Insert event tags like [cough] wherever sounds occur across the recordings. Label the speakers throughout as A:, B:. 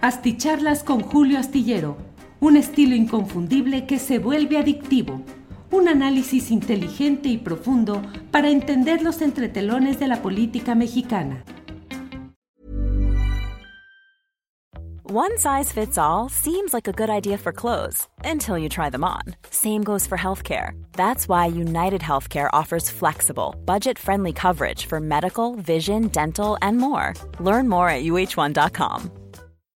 A: Asticharlas con Julio Astillero, un estilo inconfundible que se vuelve adictivo. Un análisis inteligente y profundo para entender los entretelones de la política mexicana.
B: One size fits all seems like a good idea for clothes until you try them on. Same goes for healthcare. That's why United Healthcare offers flexible, budget friendly coverage for medical, vision, dental, and more. Learn more at uh1.com.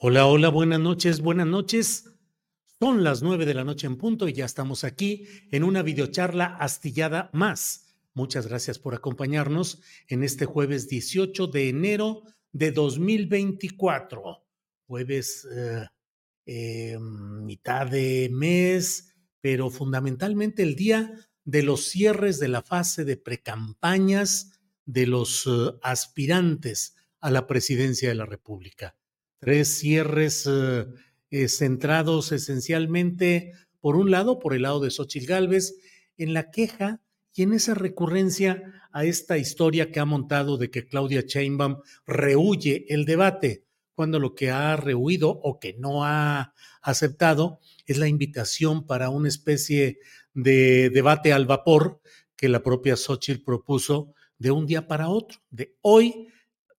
C: Hola, hola, buenas noches, buenas noches. Son las nueve de la noche en punto y ya estamos aquí en una videocharla astillada más. Muchas gracias por acompañarnos en este jueves 18 de enero de 2024. Jueves eh, eh, mitad de mes, pero fundamentalmente el día de los cierres de la fase de precampañas de los eh, aspirantes a la presidencia de la República. Tres cierres eh, eh, centrados esencialmente, por un lado, por el lado de Xochitl Gálvez, en la queja y en esa recurrencia a esta historia que ha montado de que Claudia Sheinbaum rehuye el debate, cuando lo que ha rehuido o que no ha aceptado es la invitación para una especie de debate al vapor que la propia Xochitl propuso de un día para otro, de hoy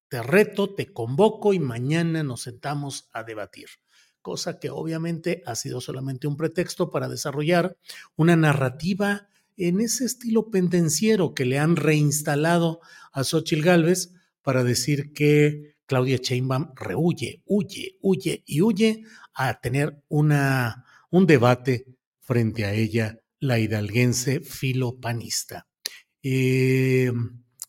C: te reto, te convoco y mañana nos sentamos a debatir. Cosa que obviamente ha sido solamente un pretexto para desarrollar una narrativa en ese estilo pendenciero que le han reinstalado a Xochitl Gálvez para decir que Claudia Sheinbaum rehuye, huye, huye y huye a tener una, un debate frente a ella, la hidalguense filopanista. Eh,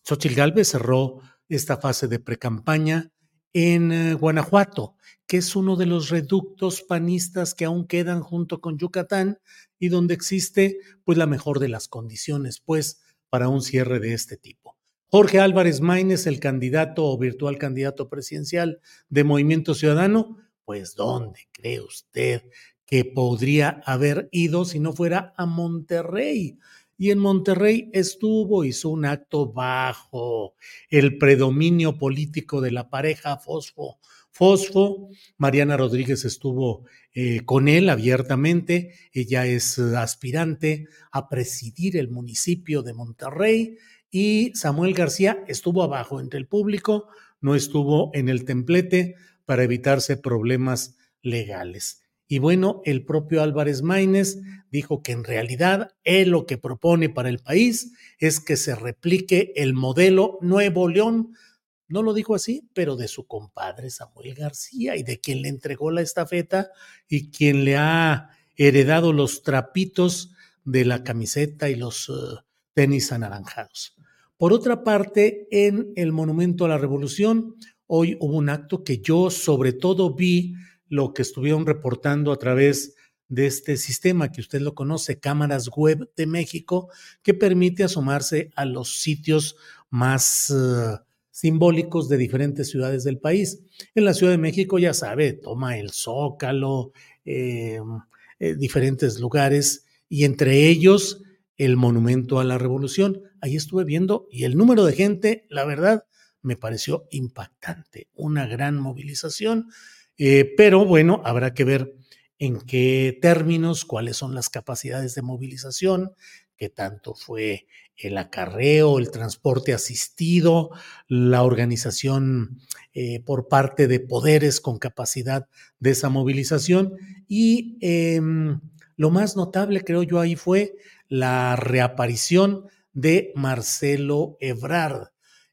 C: Xochitl Gálvez cerró esta fase de precampaña en eh, Guanajuato, que es uno de los reductos panistas que aún quedan junto con Yucatán y donde existe pues la mejor de las condiciones pues para un cierre de este tipo. Jorge Álvarez Maínez, el candidato o virtual candidato presidencial de Movimiento Ciudadano, pues ¿dónde cree usted que podría haber ido si no fuera a Monterrey? Y en Monterrey estuvo, hizo un acto bajo el predominio político de la pareja Fosfo. Fosfo, Mariana Rodríguez estuvo eh, con él abiertamente, ella es aspirante a presidir el municipio de Monterrey y Samuel García estuvo abajo entre el público, no estuvo en el templete para evitarse problemas legales. Y bueno, el propio Álvarez Maínez dijo que en realidad él lo que propone para el país es que se replique el modelo Nuevo León. No lo dijo así, pero de su compadre Samuel García y de quien le entregó la estafeta y quien le ha heredado los trapitos de la camiseta y los uh, tenis anaranjados. Por otra parte, en el Monumento a la Revolución, hoy hubo un acto que yo sobre todo vi lo que estuvieron reportando a través de este sistema que usted lo conoce, Cámaras Web de México, que permite asomarse a los sitios más uh, simbólicos de diferentes ciudades del país. En la Ciudad de México, ya sabe, toma el Zócalo, eh, eh, diferentes lugares, y entre ellos el Monumento a la Revolución. Ahí estuve viendo y el número de gente, la verdad, me pareció impactante, una gran movilización eh, pero bueno, habrá que ver en qué términos, cuáles son las capacidades de movilización, qué tanto fue el acarreo, el transporte asistido, la organización eh, por parte de poderes con capacidad de esa movilización. Y em, lo más notable, creo yo, ahí fue la reaparición de Marcelo Ebrard.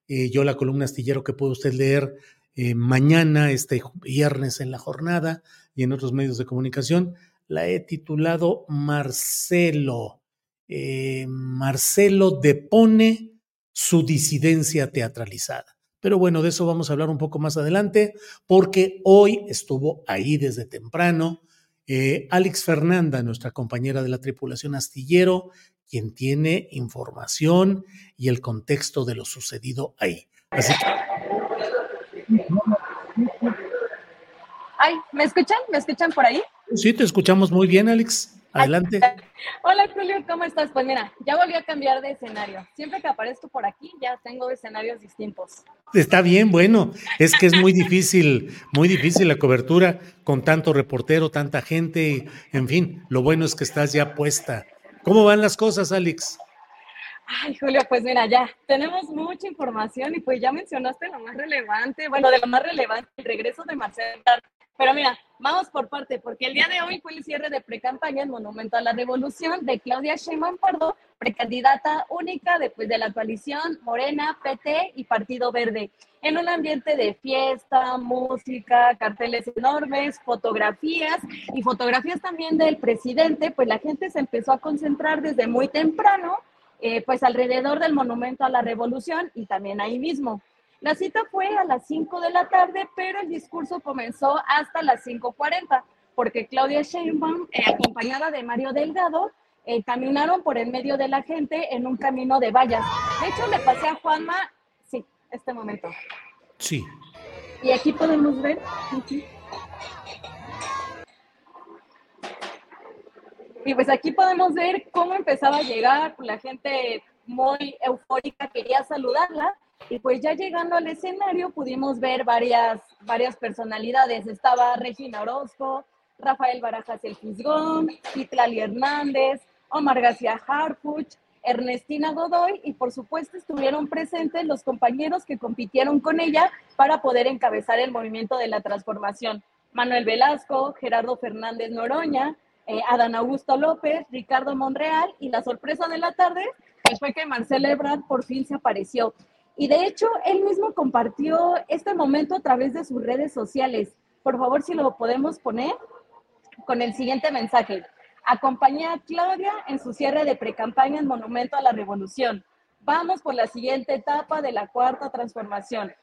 C: Eh, yo la columna astillero que puede usted leer eh, mañana, este viernes en la jornada y en otros medios de comunicación, la he titulado Marcelo. Eh, Marcelo depone su disidencia teatralizada. Pero bueno, de eso vamos a hablar un poco más adelante, porque hoy estuvo ahí desde temprano eh, Alex Fernanda, nuestra compañera de la tripulación astillero, quien tiene información y el contexto de lo sucedido ahí. Así que...
D: Ay, ¿me escuchan? ¿Me escuchan por ahí?
C: Sí, te escuchamos muy bien, Alex. Adelante. [laughs]
D: Hola Julio, ¿cómo estás? Pues mira, ya volví a cambiar de escenario. Siempre que aparezco por aquí ya tengo escenarios distintos.
C: Está bien, bueno, es que es muy difícil, muy difícil la cobertura con tanto reportero, tanta gente, en fin, lo bueno es que estás ya puesta. ¿Cómo van las cosas, Alex?
D: Ay, Julio, pues mira, ya tenemos mucha información y pues ya mencionaste lo más relevante, bueno, de lo más relevante, el regreso de Marcelo pero mira, vamos por parte, porque el día de hoy fue el cierre de precampaña en Monumento a la Revolución de Claudia Sheinbaum Pardo, precandidata única después de la coalición Morena, PT y Partido Verde, en un ambiente de fiesta, música, carteles enormes, fotografías y fotografías también del presidente, pues la gente se empezó a concentrar desde muy temprano, eh, pues alrededor del Monumento a la Revolución y también ahí mismo. La cita fue a las 5 de la tarde, pero el discurso comenzó hasta las 5.40, porque Claudia Sheinbaum, eh, acompañada de Mario Delgado, eh, caminaron por el medio de la gente en un camino de vallas. De hecho, le pasé a Juanma, sí, este momento.
C: Sí.
D: Y aquí podemos ver. Y pues aquí podemos ver cómo empezaba a llegar, la gente muy eufórica quería saludarla y pues ya llegando al escenario pudimos ver varias, varias personalidades. Estaba Regina Orozco, Rafael Barajas El Fisgón, Citlali Hernández, Omar García Harfuch, Ernestina Godoy y por supuesto estuvieron presentes los compañeros que compitieron con ella para poder encabezar el movimiento de la transformación. Manuel Velasco, Gerardo Fernández Noroña, eh, Adán Augusto López, Ricardo Monreal y la sorpresa de la tarde pues fue que Marcelo Ebrard por fin se apareció. Y de hecho, él mismo compartió este momento a través de sus redes sociales. Por favor, si lo podemos poner con el siguiente mensaje. Acompañé a Claudia en su cierre de precampaña en Monumento a la Revolución. Vamos por la siguiente etapa de la cuarta transformación.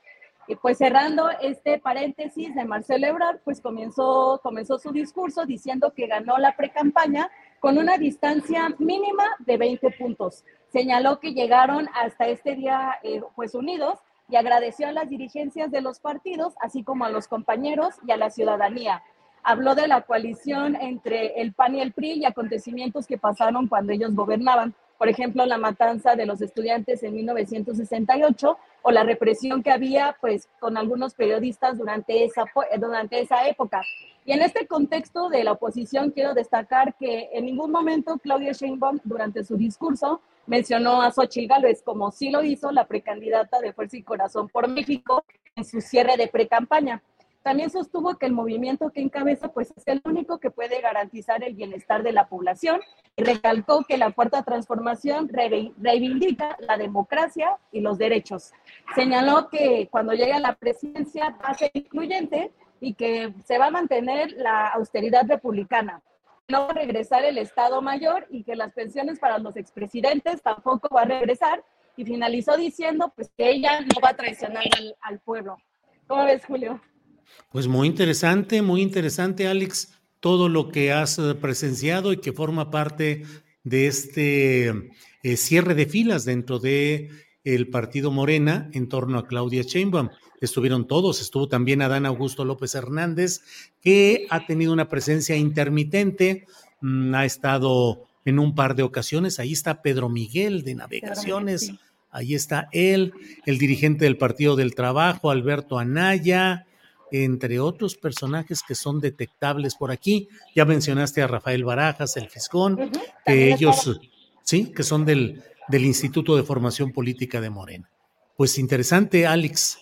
D: Y pues cerrando este paréntesis de Marcelo Ebrard, pues comenzó, comenzó su discurso diciendo que ganó la precampaña con una distancia mínima de 20 puntos. Señaló que llegaron hasta este día eh, pues unidos y agradeció a las dirigencias de los partidos, así como a los compañeros y a la ciudadanía. Habló de la coalición entre el PAN y el PRI y acontecimientos que pasaron cuando ellos gobernaban por ejemplo, la matanza de los estudiantes en 1968 o la represión que había pues con algunos periodistas durante esa, durante esa época. Y en este contexto de la oposición quiero destacar que en ningún momento Claudia Sheinbaum durante su discurso mencionó a Xochitl Gálvez como sí lo hizo la precandidata de Fuerza y Corazón por México en su cierre de precampaña. También sostuvo que el movimiento que encabeza pues es el único que puede garantizar el bienestar de la población y recalcó que la cuarta transformación reivindica la democracia y los derechos. Señaló que cuando llegue a la presidencia va a ser incluyente y que se va a mantener la austeridad republicana. No va a regresar el Estado Mayor y que las pensiones para los expresidentes tampoco va a regresar. Y finalizó diciendo pues que ella no va a traicionar al, al pueblo. ¿Cómo ves, Julio?
C: Pues muy interesante, muy interesante, Alex, todo lo que has eh, presenciado y que forma parte de este eh, cierre de filas dentro de el partido Morena en torno a Claudia Sheinbaum. Estuvieron todos, estuvo también Adán Augusto López Hernández, que ha tenido una presencia intermitente, mm, ha estado en un par de ocasiones. Ahí está Pedro Miguel de Navegaciones, ahí está él, el dirigente del Partido del Trabajo, Alberto Anaya, entre otros personajes que son detectables por aquí. Ya mencionaste a Rafael Barajas, el Fiscón, que ellos, sí, que son del, del Instituto de Formación Política de Morena. Pues interesante, Alex.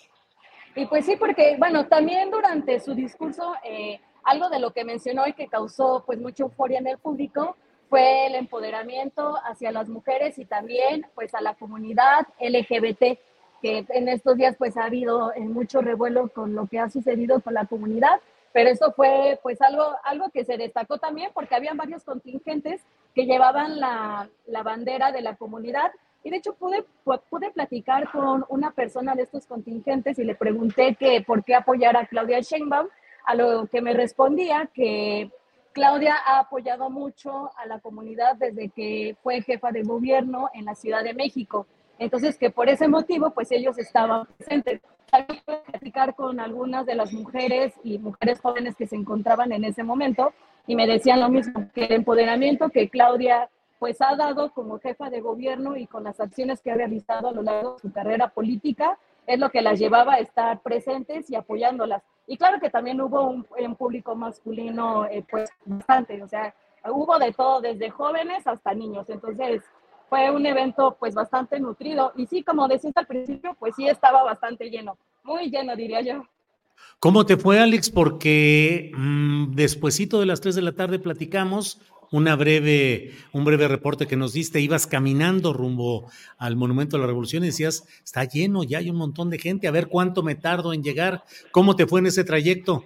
D: Y pues sí, porque, bueno, también durante su discurso, eh, algo de lo que mencionó y que causó pues mucha euforia en el público fue el empoderamiento hacia las mujeres y también pues a la comunidad LGBT que en estos días pues ha habido eh, mucho revuelo con lo que ha sucedido con la comunidad, pero eso fue pues algo, algo que se destacó también porque habían varios contingentes que llevaban la, la bandera de la comunidad Y de hecho pude, pude platicar con una persona de estos contingentes y le pregunté que por qué apoyar a Claudia Sheinbaum, a lo que me respondía que Claudia ha apoyado mucho a la comunidad desde que fue jefa de gobierno en la Ciudad de México. Entonces, que por ese motivo, pues ellos estaban presentes. También pude platicar con algunas de las mujeres y mujeres jóvenes que se encontraban en ese momento y me decían lo mismo, que el empoderamiento que Claudia pues ha dado como jefa de gobierno y con las acciones que ha realizado a lo largo de su carrera política, es lo que las llevaba a estar presentes y apoyándolas. Y claro que también hubo un, público masculino, eh, pues bastante, o sea, hubo de todo, desde jóvenes hasta niños. Entonces, fue un evento pues bastante nutrido. Y sí, como decías al principio, pues sí estaba bastante lleno, muy lleno, diría yo.
C: ¿Cómo te fue, Alex? Porque mmm, despuesito de las 3 de la tarde platicamos una breve, un breve reporte que nos diste. Ibas caminando rumbo al Monumento a la Revolución y decías, está lleno, ya hay un montón de gente, a ver cuánto me tardo en llegar. ¿Cómo te fue en ese trayecto?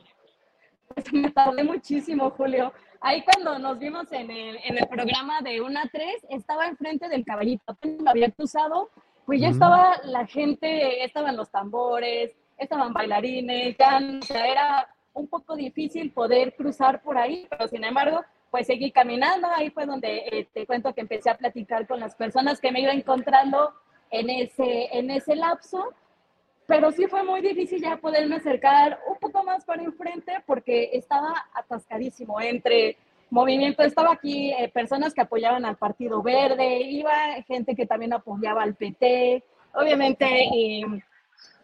D: Pues me tardé muchísimo, Julio. Ahí cuando nos vimos en el, en el programa de 1 a 3, estaba enfrente del caballito, lo había cruzado, pues ya estaba la gente, estaban los tambores, estaban bailarines, ya o sea, era un poco difícil poder cruzar por ahí, pero sin embargo, pues seguí caminando, ahí fue donde eh, te cuento que empecé a platicar con las personas que me iba encontrando en ese, en ese lapso, pero sí fue muy difícil ya poderme acercar un poco más para enfrente porque estaba atascadísimo entre movimiento, estaba aquí eh, personas que apoyaban al Partido Verde, iba gente que también apoyaba al PT, obviamente eh,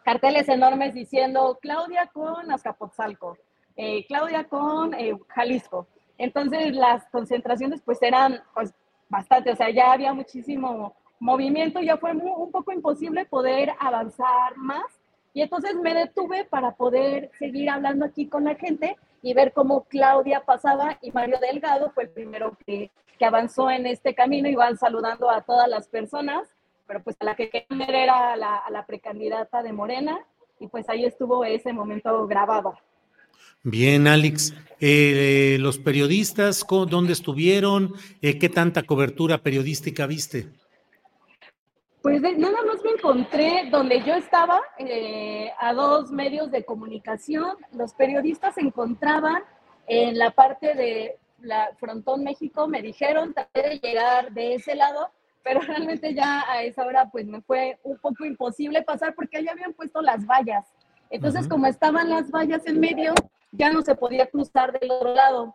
D: carteles enormes diciendo Claudia con Azcapotzalco, eh, Claudia con eh, Jalisco. Entonces las concentraciones pues eran pues bastante, o sea, ya había muchísimo movimiento, ya fue un poco imposible poder avanzar más. Y entonces me detuve para poder seguir hablando aquí con la gente y ver cómo Claudia pasaba y Mario Delgado fue el primero que, que avanzó en este camino, iban saludando a todas las personas pero pues a la que querían ver era a la precandidata de Morena y pues ahí estuvo ese momento grabado.
C: Bien, Alex. Eh, los periodistas, ¿dónde estuvieron? Eh, ¿Qué tanta cobertura periodística viste?
D: Pues nada más me encontré donde yo estaba, eh, a dos medios de comunicación. Los periodistas se encontraban en la parte de la Frontón México. Me dijeron, traté de llegar de ese lado, pero [laughs] realmente ya a esa hora pues me fue un poco imposible pasar porque allá habían puesto las vallas. Entonces, como estaban las vallas en medio, ya no se podía cruzar del otro lado.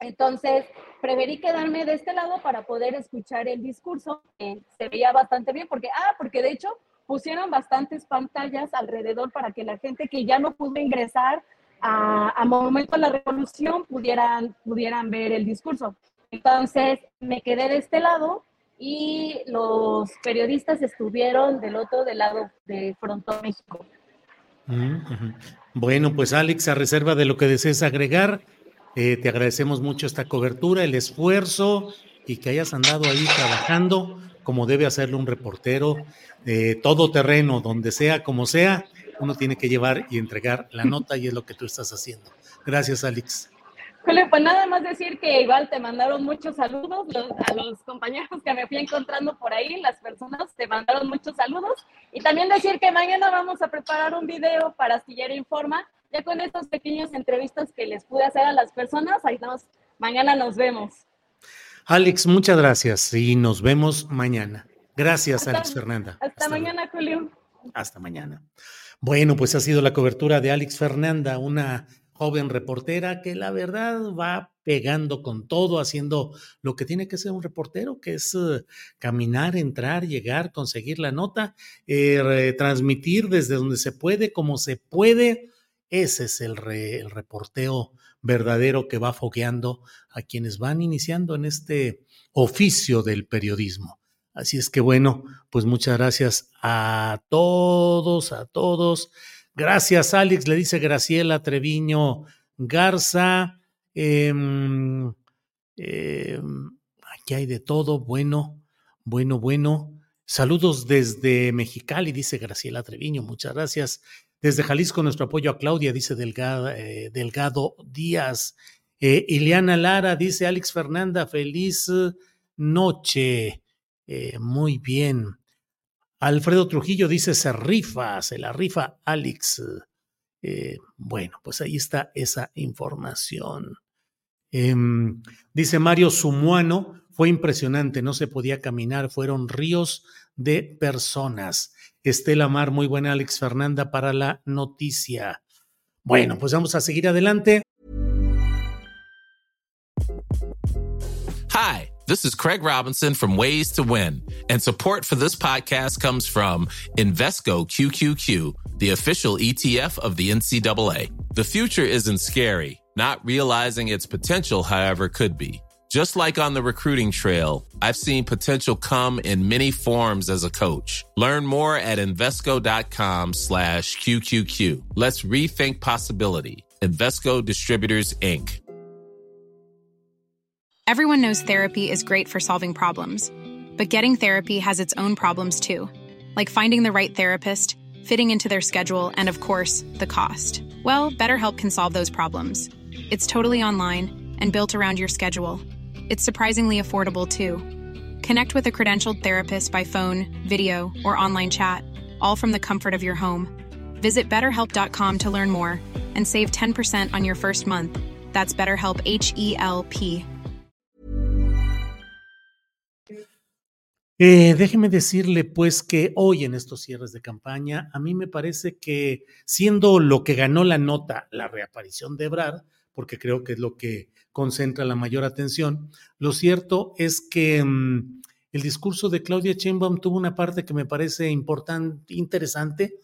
D: Entonces, preferí quedarme de este lado para poder escuchar el discurso, que se veía bastante bien, porque, ah, porque de hecho pusieron bastantes pantallas alrededor para que la gente que ya no pudo ingresar a, Monumento a la Revolución pudieran, pudieran ver el discurso. Entonces, me quedé de este lado y los periodistas estuvieron del otro del lado de Frontón México.
C: Bueno, pues Alex, a reserva de lo que desees agregar, eh, te agradecemos mucho esta cobertura, el esfuerzo y que hayas andado ahí trabajando como debe hacerlo un reportero, de todo terreno, donde sea, como sea, uno tiene que llevar y entregar la nota y es lo que tú estás haciendo. Gracias, Alex
D: pues nada más decir que igual te mandaron muchos saludos a los compañeros que me fui encontrando por ahí, las personas te mandaron muchos saludos. Y también decir que mañana vamos a preparar un video para Astillero Informa, ya con estas pequeñas entrevistas que les pude hacer a las personas. Ahí nos, mañana nos vemos.
C: Alex, muchas gracias y nos vemos mañana. Gracias, Alex Fernanda.
D: Hasta, hasta mañana, Julio.
C: Hasta mañana. Bueno, pues ha sido la cobertura de Alex Fernanda, una joven reportera que la verdad va pegando con todo, haciendo lo que tiene que ser un reportero, que es eh, caminar, entrar, llegar, conseguir la nota, eh, transmitir desde donde se puede, como se puede. Ese es el, reporteo verdadero que va fogueando a quienes van iniciando en este oficio del periodismo. Así es que bueno, pues muchas gracias a todos, a todos. Gracias, Alex, le dice Graciela Treviño Garza. Em, em, aquí hay de todo. Bueno, bueno, bueno. Saludos desde Mexicali, dice Graciela Treviño. Muchas gracias. Desde Jalisco, nuestro apoyo a Claudia, dice Delgado, eh, Delgado Díaz. Eh, Ileana Lara, dice Alex Fernanda, feliz noche. Eh, muy bien. Alfredo Trujillo dice, se rifa, se la rifa Alex. Eh, bueno, pues ahí está esa información. Em, dice Mario Sumuano, fue impresionante, no se podía caminar, fueron ríos de personas. Estela Mar, muy buena, Alex Fernanda para la noticia. Bueno, pues vamos a seguir adelante.
E: Hi, this is Craig Robinson from Ways to Win, and support for this podcast comes from Invesco QQQ, the official ETF of the NCAA. The future isn't scary, not realizing its potential, however, could be. Just like on the recruiting trail, I've seen potential come in many forms as a coach. Learn more at Invesco.com slash QQQ. Let's rethink possibility. Invesco Distributors, Inc.
F: Everyone knows therapy is great for solving problems, but getting therapy has its own problems too, like finding the right therapist, fitting into their schedule, and of course, the cost. Well, BetterHelp can solve those problems. It's totally online and built around your schedule. It's surprisingly affordable too. Connect with a credentialed therapist by phone, video, or online chat, all from the comfort of your home. Visit betterhelp.com to learn more and save 10% on your first month. That's BetterHelp H E L P.
C: Eh, déjeme decirle pues que hoy en estos cierres de campaña, a mí me parece que siendo lo que ganó la nota, la reaparición de Ebrard, porque creo que es lo que concentra la mayor atención, lo cierto es que mmm, el discurso de Claudia Sheinbaum tuvo una parte que me parece importante, interesante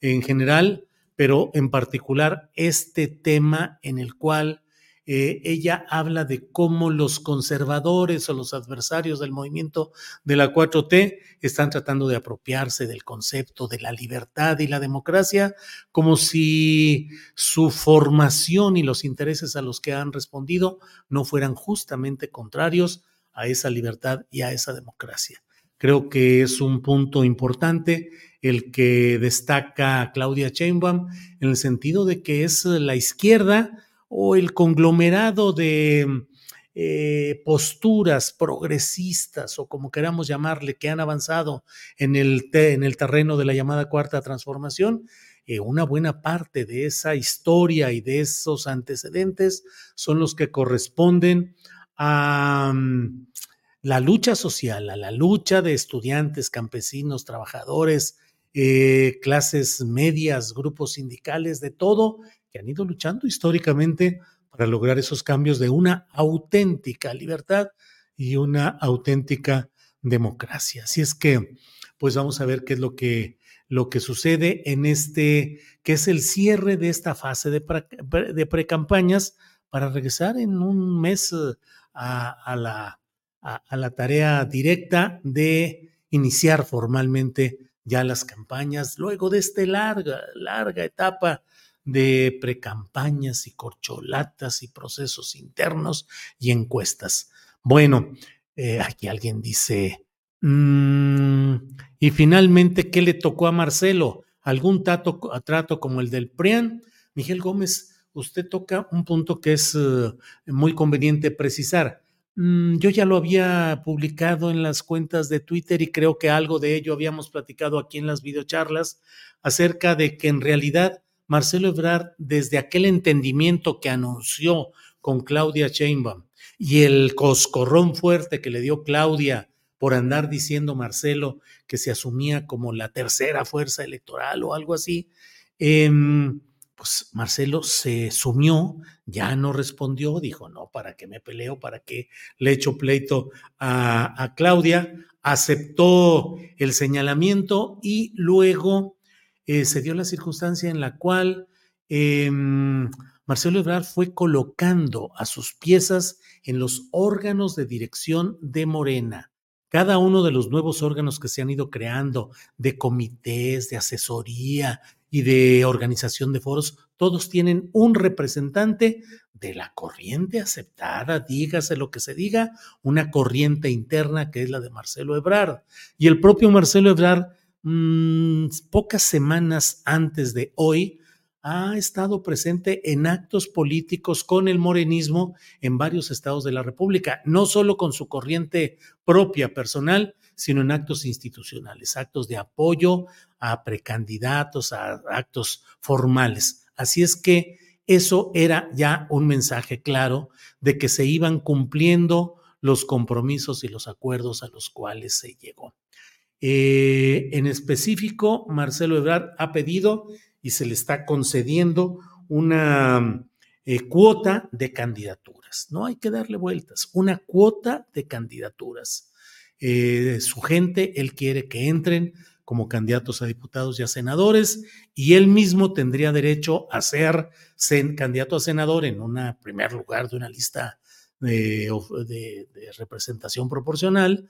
C: en general, pero en particular este tema en el cual eh, ella habla de cómo los conservadores o los adversarios del movimiento de la 4T están tratando de apropiarse del concepto de la libertad y la democracia, como si su formación y los intereses a los que han respondido no fueran justamente contrarios a esa libertad y a esa democracia. Creo que es un punto importante el que destaca Claudia Sheinbaum en el sentido de que es la izquierda o el conglomerado de eh, posturas progresistas o como queramos llamarle que han avanzado en el, en el terreno de la llamada cuarta transformación, eh, una buena parte de esa historia y de esos antecedentes son los que corresponden a um, la lucha social, a la lucha de estudiantes, campesinos, trabajadores, eh, clases medias, grupos sindicales, de todo, que han ido luchando históricamente para lograr esos cambios de una auténtica libertad y una auténtica democracia. Así es que, pues vamos a ver qué es lo que, lo que sucede en este, que es el cierre de esta fase de, pre, de precampañas para regresar en un mes eh, a, a, la, a, a la tarea directa de iniciar formalmente ya las campañas, luego de esta larga, larga etapa de precampañas y corcholatas y procesos internos y encuestas. Bueno, eh, aquí alguien dice, mmm, y finalmente, ¿qué le tocó a Marcelo? ¿Algún tato, trato como el del PRIAN? Miguel Gómez, usted toca un punto que es uh, muy conveniente precisar. Mm, yo ya lo había publicado en las cuentas de Twitter y creo que algo de ello habíamos platicado aquí en las videocharlas acerca de que en realidad Marcelo Ebrard, desde aquel entendimiento que anunció con Claudia Sheinbaum y el coscorrón fuerte que le dio Claudia por andar diciendo Marcelo que se asumía como la tercera fuerza electoral o algo así, eh, pues Marcelo se sumió, ya no respondió, dijo, no, ¿para qué me peleo? ¿Para qué le echo pleito a Claudia? Aceptó el señalamiento y luego eh, se dio la circunstancia en la cual eh, Marcelo Ebrard fue colocando a sus piezas en los órganos de dirección de Morena. Cada uno de los nuevos órganos que se han ido creando, de comités, de asesoría y de organización de foros, todos tienen un representante de la corriente aceptada, dígase lo que se diga, una corriente interna que es la de Marcelo Ebrard. Y el propio Marcelo Ebrard mmm, pocas semanas antes de hoy, ha estado presente en actos políticos con el morenismo en varios estados de la República, no solo con su corriente propia personal, sino en actos institucionales, actos de apoyo a precandidatos, a actos formales. Así es que eso era ya un mensaje claro de que se iban cumpliendo los compromisos y los acuerdos a los cuales se llegó. Eh, en específico, Marcelo Ebrard ha pedido y se le está concediendo una eh, cuota de candidaturas. No hay que darle vueltas, una cuota de candidaturas. Eh, su gente, él quiere que entren como candidatos a diputados y a senadores, y él mismo tendría derecho a ser candidato a senador en un primer lugar de una lista de, representación proporcional,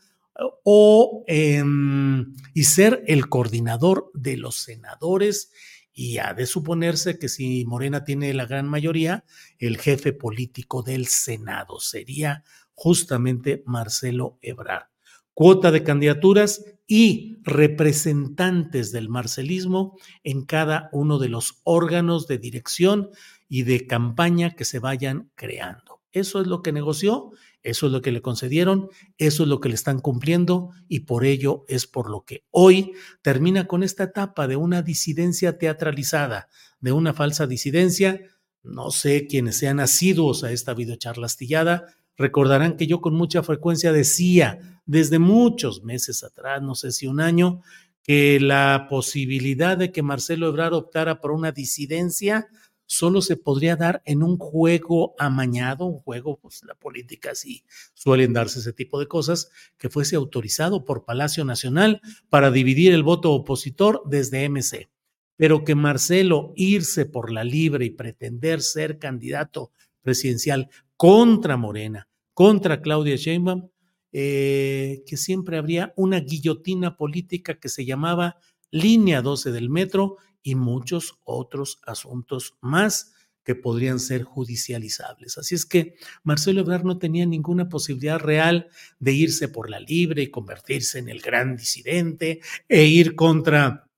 C: o em, y ser el coordinador de los senadores y ha de suponerse que si Morena tiene la gran mayoría, el jefe político del Senado sería justamente Marcelo Ebrard cuota de candidaturas y representantes del marcelismo en cada uno de los órganos de dirección y de campaña que se vayan creando. Eso es lo que negoció, eso es lo que le concedieron, eso es lo que le están cumpliendo y por ello es por lo que hoy termina con esta etapa de una disidencia teatralizada, de una falsa disidencia. No sé quiénes sean asiduos a esta videocharla astillada, recordarán que yo con mucha frecuencia decía desde muchos meses atrás, no sé si un año, que la posibilidad de que Marcelo Ebrard optara por una disidencia solo se podría dar en un juego amañado, un juego, pues la política sí suelen darse ese tipo de cosas, que fuese autorizado por Palacio Nacional para dividir el voto opositor desde MC. Pero que Marcelo irse por la libre y pretender ser candidato presidencial contra Morena, contra Claudia Sheinbaum, eh, que siempre habría una guillotina política que se llamaba Línea 12 del Metro y muchos otros asuntos más que podrían ser judicializables. Así es que Marcelo Ebrard no tenía ninguna posibilidad real de irse por la libre y convertirse en el gran disidente e ir contra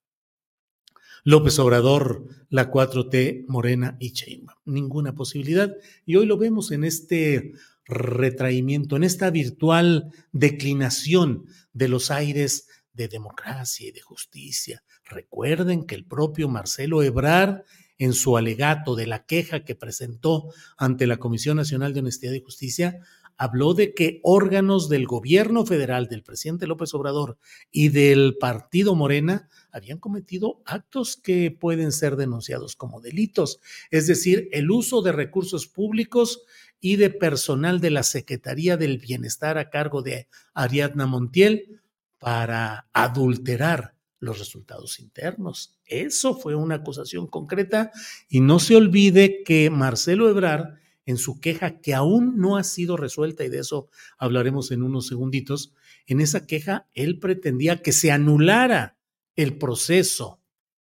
C: López Obrador, la 4T, Morena y Sheinbaum. Ninguna posibilidad. Y hoy lo vemos en este retraimiento, en esta virtual declinación de los aires de democracia y de justicia. Recuerden que el propio Marcelo Ebrard, en su alegato de la queja que presentó ante la Comisión Nacional de Honestidad y Justicia, habló de que órganos del gobierno federal, del presidente López Obrador y del partido Morena habían cometido actos que pueden ser denunciados como delitos, es decir, el uso de recursos públicos y de personal de la Secretaría del Bienestar a cargo de Ariadna Montiel para adulterar los resultados internos. Eso fue una acusación concreta y no se olvide que Marcelo Ebrard, en su queja que aún no ha sido resuelta, y de eso hablaremos en unos segunditos, en esa queja él pretendía que se anulara el proceso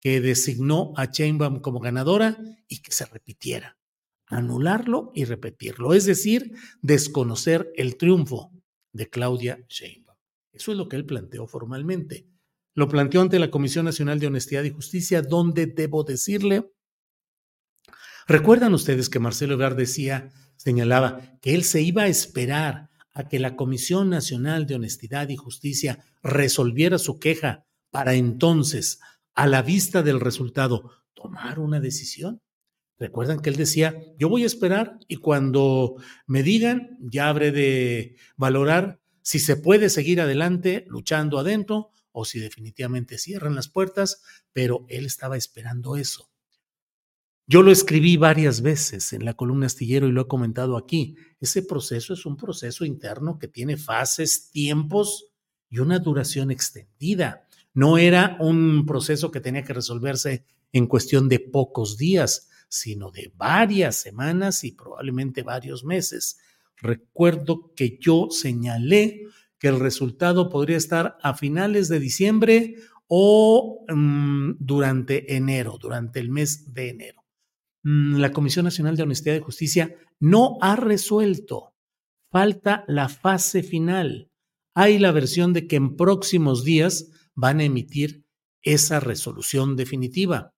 C: que designó a Chainbaum como ganadora y que se repitiera anularlo y repetirlo, es decir, desconocer el triunfo de Claudia Sheinbaum. Eso es lo que él planteó formalmente. Lo planteó ante la Comisión Nacional de Honestidad y Justicia, donde debo decirle, recuerdan ustedes que Marcelo Ebrard decía, señalaba que él se iba a esperar a que la Comisión Nacional de Honestidad y Justicia resolviera su queja para entonces, a la vista del resultado, tomar una decisión. Recuerdan que él decía, yo voy a esperar y cuando me digan, ya habré de valorar si se puede seguir adelante luchando adentro o si definitivamente cierran las puertas, pero él estaba esperando eso. Yo lo escribí varias veces en la columna astillero y lo he comentado aquí. Ese proceso es un proceso interno que tiene fases, tiempos y una duración extendida. No era un proceso que tenía que resolverse en cuestión de pocos días, sino de varias semanas y probablemente varios meses. Recuerdo que yo señalé que el resultado podría estar a finales de diciembre o mm, durante enero, durante el mes de enero. Mm, la Comisión Nacional de Honestidad y Justicia no ha resuelto. Falta la fase final. Hay la versión de que en próximos días van a emitir esa resolución definitiva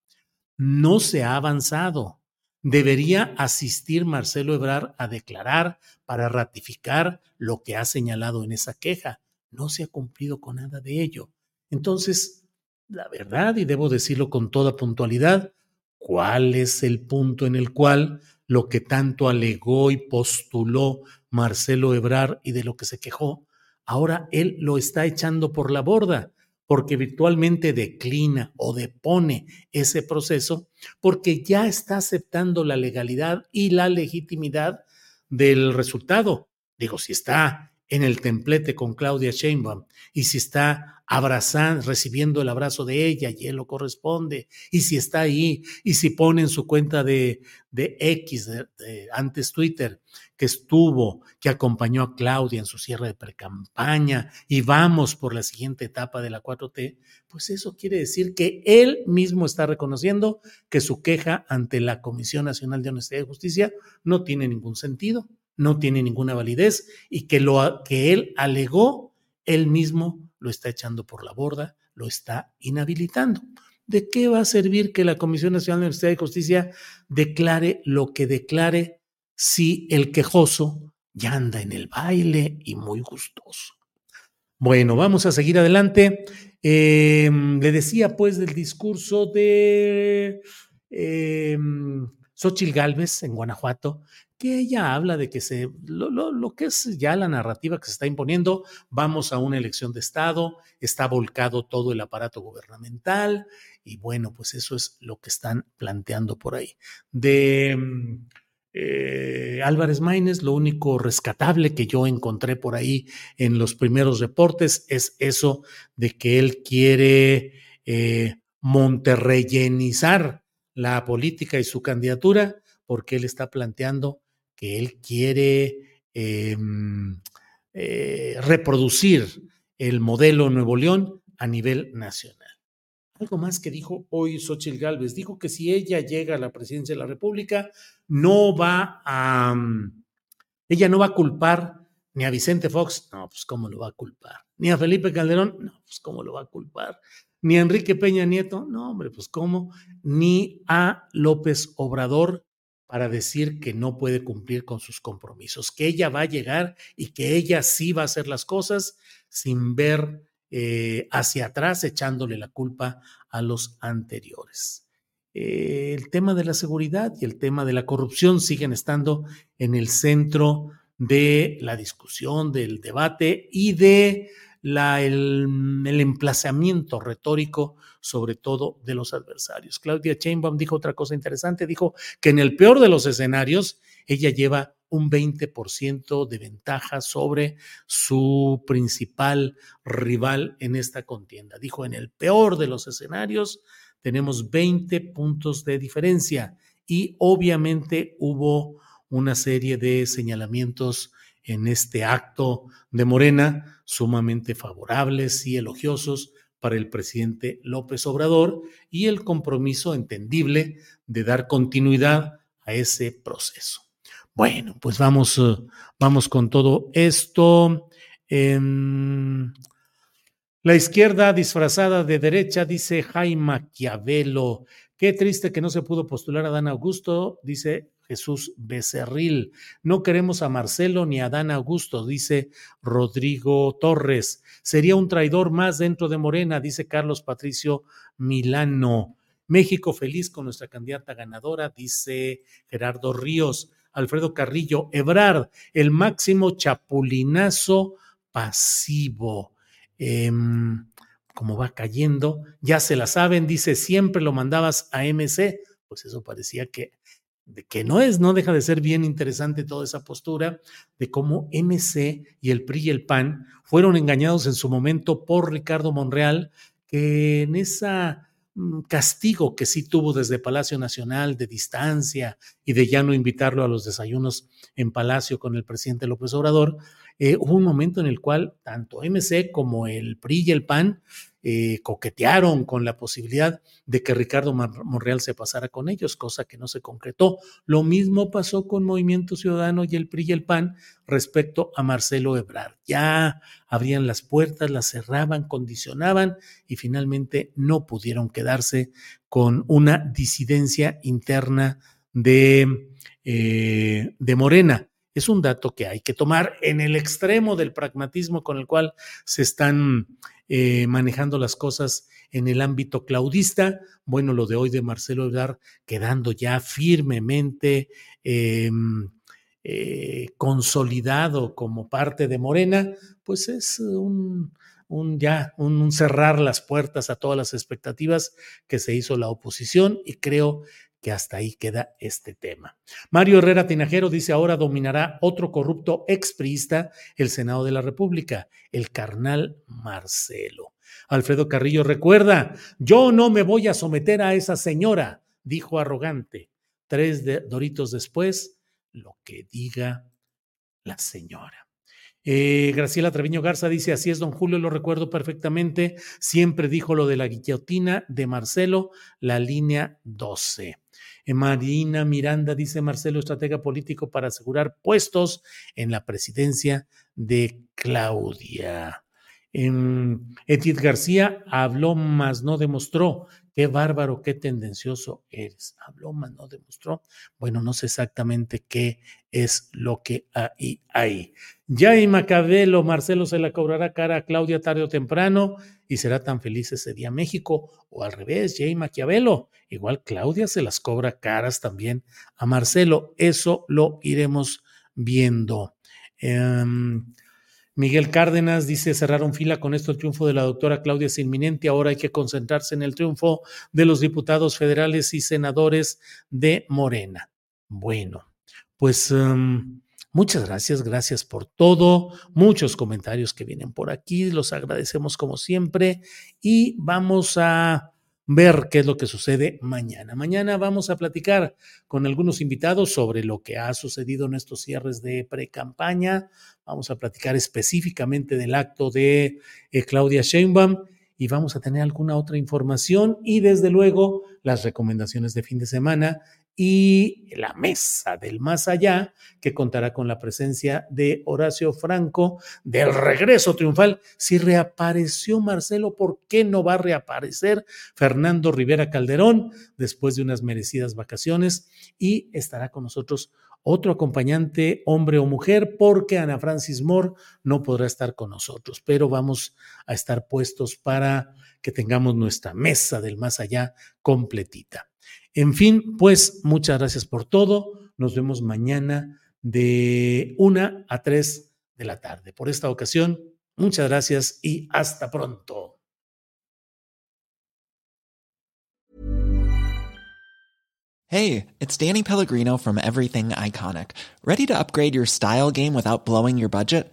C: no se ha avanzado. Debería asistir Marcelo Ebrar a declarar para ratificar lo que ha señalado en esa queja. no se ha cumplido con nada de ello. Entonces, la verdad, y debo decirlo con toda puntualidad, ¿cuál es el punto en el cual lo que tanto alegó y postuló Marcelo Ebrar y de lo que se quejó, ahora él lo está echando por la borda? Porque virtualmente declina o depone ese proceso, porque ya está aceptando la legalidad y la legitimidad del resultado. Digo, si está en el templete con Claudia Sheinbaum y si está abrazando, recibiendo el abrazo de ella y él lo corresponde, y si está ahí, y si pone en su cuenta de, de X, de, antes Twitter, que estuvo, que acompañó a Claudia en su cierre de precampaña y vamos por la siguiente etapa de la 4T, pues eso quiere decir que él mismo está reconociendo que su queja ante la Comisión Nacional de Honestidad y Justicia no tiene ningún sentido no tiene ninguna validez y que lo que él alegó, él mismo lo está echando por la borda, lo está inhabilitando. ¿De qué va a servir que la Comisión Nacional de Universidad y Justicia declare lo que declare si el quejoso ya anda en el baile y muy gustoso? Bueno, vamos a seguir adelante. Em, le decía pues del discurso de eh, Xochil Gálvez en Guanajuato, que ella habla de que se, lo, lo, que es ya la narrativa que se está imponiendo, vamos a una elección de Estado, está volcado todo el aparato gubernamental y bueno, pues eso es lo que están planteando por ahí. De mm, eh, Álvarez Maínez, lo único rescatable que yo encontré por ahí en los primeros reportes es eso de que él quiere eh, monterreyenizar la política y su candidatura porque él está planteando que él quiere em, eh, reproducir el modelo Nuevo León a nivel nacional. Algo más que dijo hoy Xochitl Gálvez, dijo que si ella llega a la presidencia de la República, no va a, mm, ella no va a culpar ni a Vicente Fox, no, pues cómo lo va a culpar, ni a Felipe Calderón, no, pues cómo lo va a culpar, ni a Enrique Peña Nieto, no, hombre, pues cómo, ni a López Obrador, para decir que no puede cumplir con sus compromisos, que ella va a llegar y que ella sí va a hacer las cosas sin ver eh, hacia atrás, echándole la culpa a los anteriores. Eh, el tema de la seguridad y el tema de la corrupción siguen estando en el centro de la discusión, del debate y de la, el, el, emplazamiento retórico, sobre todo de los adversarios. Claudia Chainbaum dijo otra cosa interesante, dijo que en el peor de los escenarios, ella lleva un 20% de ventaja sobre su principal rival en esta contienda. Dijo, en el peor de los escenarios tenemos 20 puntos de diferencia y obviamente hubo una serie de señalamientos en este acto de Morena sumamente favorables y elogiosos para el presidente López Obrador y el compromiso entendible de dar continuidad a ese proceso. Bueno, pues vamos, eh, vamos con todo esto. la izquierda disfrazada de derecha, dice Jaime Maquiavelo. Qué triste que no se pudo postular a Dan Augusto, dice Jesús Becerril. No queremos a Marcelo ni a Dan Augusto, dice Rodrigo Torres. Sería un traidor más dentro de Morena, dice Carlos Patricio Milano. México feliz con nuestra candidata ganadora, dice Gerardo Ríos. Alfredo Carrillo, Ebrard, el máximo chapulinazo pasivo. Em, como va cayendo, ya se la saben, dice, siempre lo mandabas a MC, pues eso parecía que que no es, no deja de ser bien interesante toda esa postura de cómo MC y el PRI y el PAN fueron engañados en su momento por Ricardo Monreal, que en esa mm, castigo que sí tuvo desde Palacio Nacional de distancia y de ya no invitarlo a los desayunos en Palacio con el presidente López Obrador, eh, hubo un momento en el cual tanto MC como el PRI y el PAN eh, coquetearon con la posibilidad de que Ricardo Monreal se pasara con ellos, cosa que no se concretó. Lo mismo pasó con Movimiento Ciudadano y el PRI y el PAN respecto a Marcelo Ebrard. Ya abrían las puertas, las cerraban, condicionaban y finalmente no pudieron quedarse con una disidencia interna de, eh, de Morena. Es un dato que hay que tomar en el extremo del pragmatismo con el cual se están eh, manejando las cosas en el ámbito claudista. Bueno, lo de hoy de Marcelo Ebrard quedando ya firmemente em, eh, consolidado como parte de Morena, pues es un, ya un, cerrar las puertas a todas las expectativas que se hizo la oposición y creo que hasta ahí queda este tema. Mario Herrera Tinajero dice ahora dominará otro corrupto expriista el Senado de la República, el carnal Marcelo. Alfredo Carrillo recuerda, yo no me voy a someter a esa señora, dijo arrogante. Tres doritos después, lo que diga la señora. Eh, Graciela Treviño Garza dice, así es, don Julio, lo recuerdo perfectamente, siempre dijo lo de la guillotina de Marcelo, la línea 12. Marina Miranda dice Marcelo, estratega político para asegurar puestos en la presidencia de Claudia. Edith García habló, mas no demostró. Qué bárbaro, qué tendencioso eres. Habló, mas no demostró. Bueno, no sé exactamente qué es lo que hay ahí. y Macabelo, Marcelo se la cobrará cara a Claudia tarde o temprano y será tan feliz ese día México. O al revés, Jay Maquiavelo. Igual Claudia se las cobra caras también a Marcelo. Eso lo iremos viendo. Em, Miguel Cárdenas dice, cerraron fila con esto el triunfo de la doctora Claudia es inminente, ahora hay que concentrarse en el triunfo de los diputados federales y senadores de Morena. Bueno, pues em, muchas gracias, gracias por todo, muchos comentarios que vienen por aquí, los agradecemos como siempre. Y vamos a ver qué es lo que sucede mañana. Mañana vamos a platicar con algunos invitados sobre lo que ha sucedido en estos cierres de pre-campaña. Vamos a platicar específicamente del acto de eh, Claudia Sheinbaum y vamos a tener alguna otra información y desde luego las recomendaciones de fin de semana y la mesa del más allá, que contará con la presencia de Horacio Franco del regreso triunfal. Si reapareció Marcelo, ¿por qué no va a reaparecer Fernando Rivera Calderón después de unas merecidas vacaciones? Y estará con nosotros otro acompañante, hombre o mujer, porque Ana Francis Moore no podrá estar con nosotros, pero vamos a estar puestos para que tengamos nuestra mesa del más allá completita. En fin, pues muchas gracias por todo. Nos vemos mañana de una a tres de la tarde. Por esta ocasión, muchas gracias y hasta pronto.
G: Hey, it's Danny Pellegrino from Everything Iconic. Ready to upgrade your style game without blowing your budget?